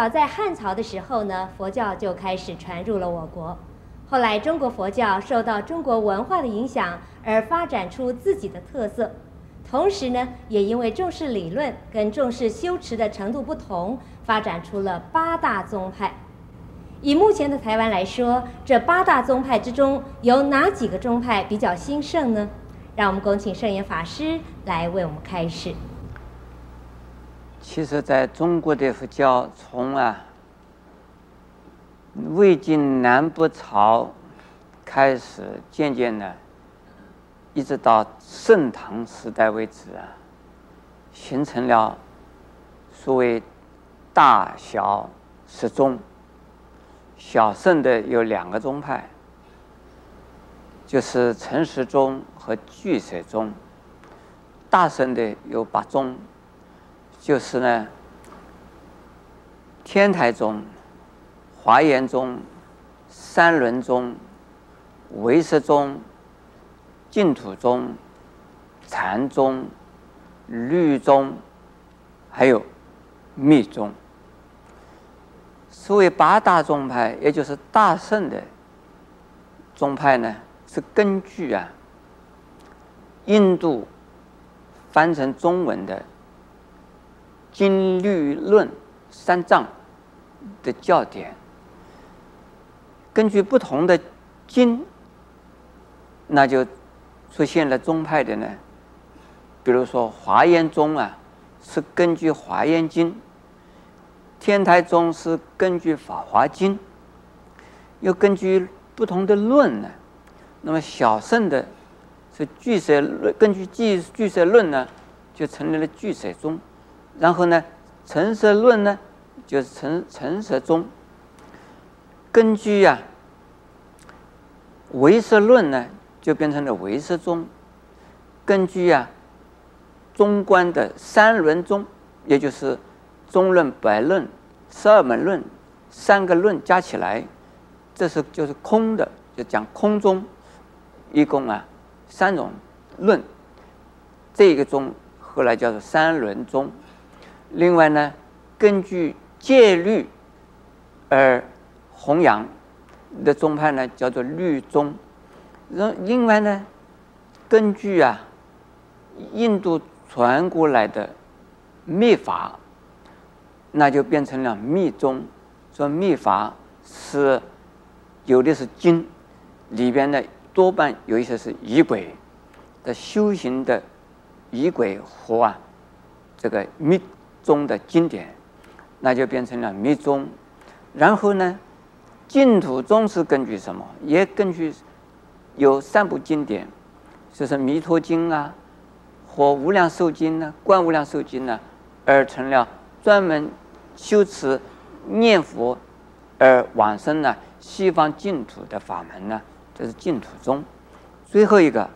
早在汉朝的时候呢，佛教就开始传入了我国。后来，中国佛教受到中国文化的影响，而发展出自己的特色。同时呢，也因为重视理论跟重视修持的程度不同，发展出了八大宗派。以目前的台湾来说，这八大宗派之中，有哪几个宗派比较兴盛呢？让我们恭请圣严法师来为我们开示。其实，在中国的佛教，从啊魏晋南北朝开始，渐渐的。一直到盛唐时代为止啊，形成了所谓大小十宗。小圣的有两个宗派，就是陈实宗和俱舍宗。大圣的有八宗，就是呢，天台宗、华严宗、三轮宗、唯识宗。净土宗、禅宗、律宗，还有密宗。所谓八大宗派，也就是大乘的宗派呢，是根据啊印度翻成中文的经律论三藏的教典，根据不同的经，那就。出现了宗派的呢，比如说华严宗啊，是根据《华严经》；天台宗是根据《法华经》，又根据不同的论呢。那么小乘的是俱舍论，根据俱俱舍论呢，就成立了俱舍宗。然后呢，成实论呢，就是成成实宗。根据呀、啊，唯识论呢。就变成了唯识宗，根据啊中观的三轮宗，也就是中论、百论、十二门论三个论加起来，这是就是空的，就讲空宗，一共啊三种论，这个宗后来叫做三轮宗。另外呢，根据戒律而弘扬的宗派呢，叫做律宗。另外呢，根据啊，印度传过来的密法，那就变成了密宗。说密法是有的是经，里边呢多半有一些是仪轨的修行的仪轨和啊这个密宗的经典，那就变成了密宗。然后呢，净土宗是根据什么？也根据。有三部经典，就是《弥陀经》啊，或《无量寿经》呢，《观无量寿经》呢，而成了专门修持念佛而往生呢西方净土的法门呢，这是净土宗。最后一个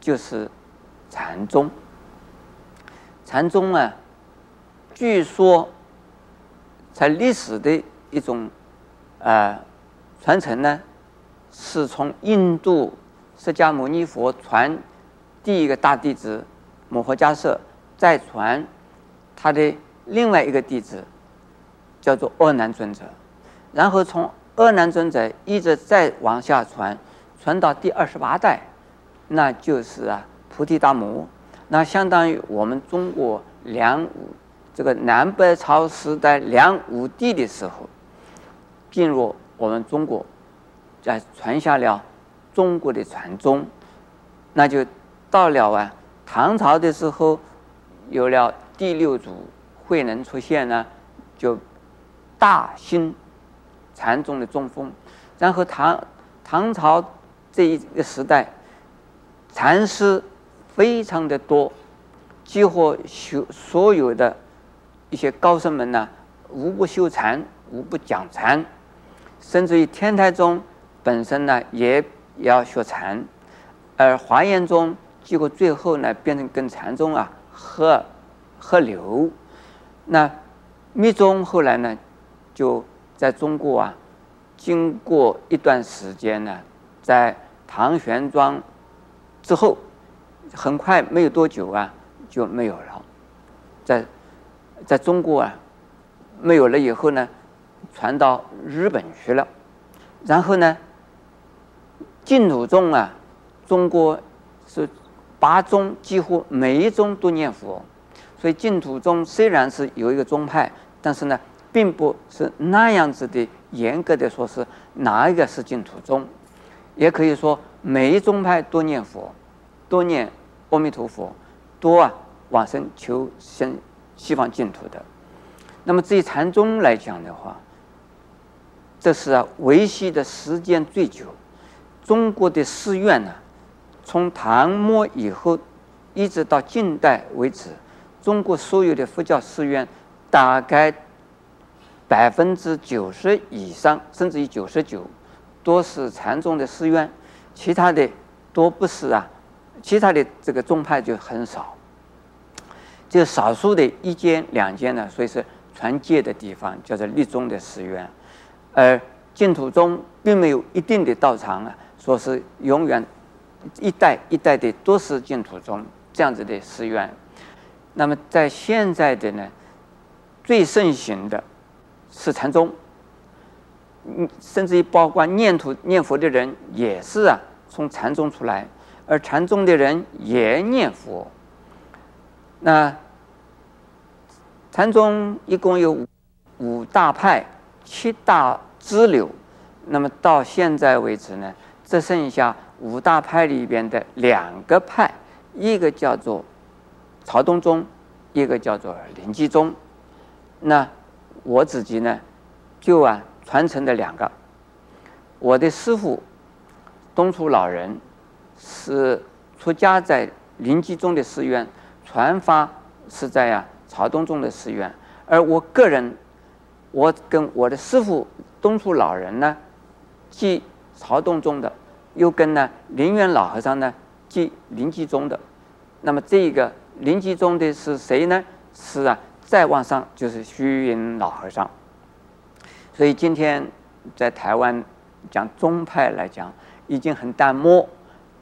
就是禅宗。禅宗啊，据说在历史的一种呃传承呢。是从印度释迦牟尼佛传第一个大弟子摩诃迦叶，再传他的另外一个弟子叫做阿难尊者，然后从阿难尊者一直再往下传，传到第二十八代，那就是啊菩提达摩，那相当于我们中国梁武这个南北朝时代梁武帝的时候进入我们中国。在传下了中国的传宗，那就到了啊唐朝的时候，有了第六祖慧能出现呢，就大兴禅宗的中风。然后唐唐朝这一个时代，禅师非常的多，几乎所所有的一些高僧们呢，无不修禅，无不讲禅，甚至于天台宗。本身呢也要学禅，而华严宗结果最后呢变成跟禅宗啊合合流，那密宗后来呢就在中国啊经过一段时间呢，在唐玄奘之后，很快没有多久啊就没有了，在在中国啊没有了以后呢，传到日本去了。然后呢，净土宗啊，中国是八宗，几乎每一宗都念佛。所以净土宗虽然是有一个宗派，但是呢，并不是那样子的严格的说是哪一个是净土宗，也可以说每一宗派都念佛，都念阿弥陀佛，都啊往生求生西方净土的。那么至于禅宗来讲的话，这是啊维系的时间最久。中国的寺院呢，从唐末以后一直到近代为止。中国所有的佛教寺院，大概百分之九十以上，甚至于九十九，都是禅宗的寺院，其他的都不是啊。其他的这个宗派就很少，就少数的一间两间呢，所以是传戒的地方，叫做密宗的寺院。而净土宗并没有一定的道场啊，说是永远一代一代的都是净土宗这样子的寺院。那么在现在的呢，最盛行的是禅宗，嗯，甚至于包括念土念佛的人也是啊，从禅宗出来，而禅宗的人也念佛。那禅宗一共有五大派，七大支流，那么到现在为止呢，只剩下五大派里边的两个派，一个叫做。曹洞宗，一个叫做临济宗，那我自己呢，就啊传承的两个。我的师傅东楚老人是出家在临济宗的寺院，传法是在啊曹洞宗的寺院，而我个人，我跟我的师父东楚老人呢，即曹洞宗的，又跟呢灵源老和尚呢，即临济宗的，那么这一个。临济宗的是谁呢？是啊，再往上就是虚云老和尚。所以今天在台湾讲宗派来讲，已经很淡漠。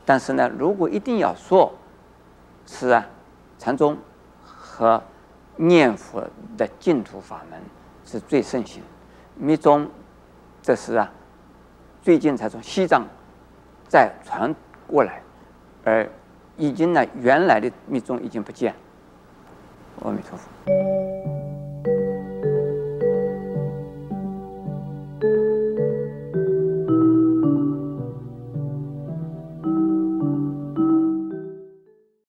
但是呢，如果一定要说，是啊，禅宗和念佛的净土法门是最盛行。密宗这是啊，最近才从西藏再传过来，而。已经呢，原来的密宗已经不见。阿弥陀佛。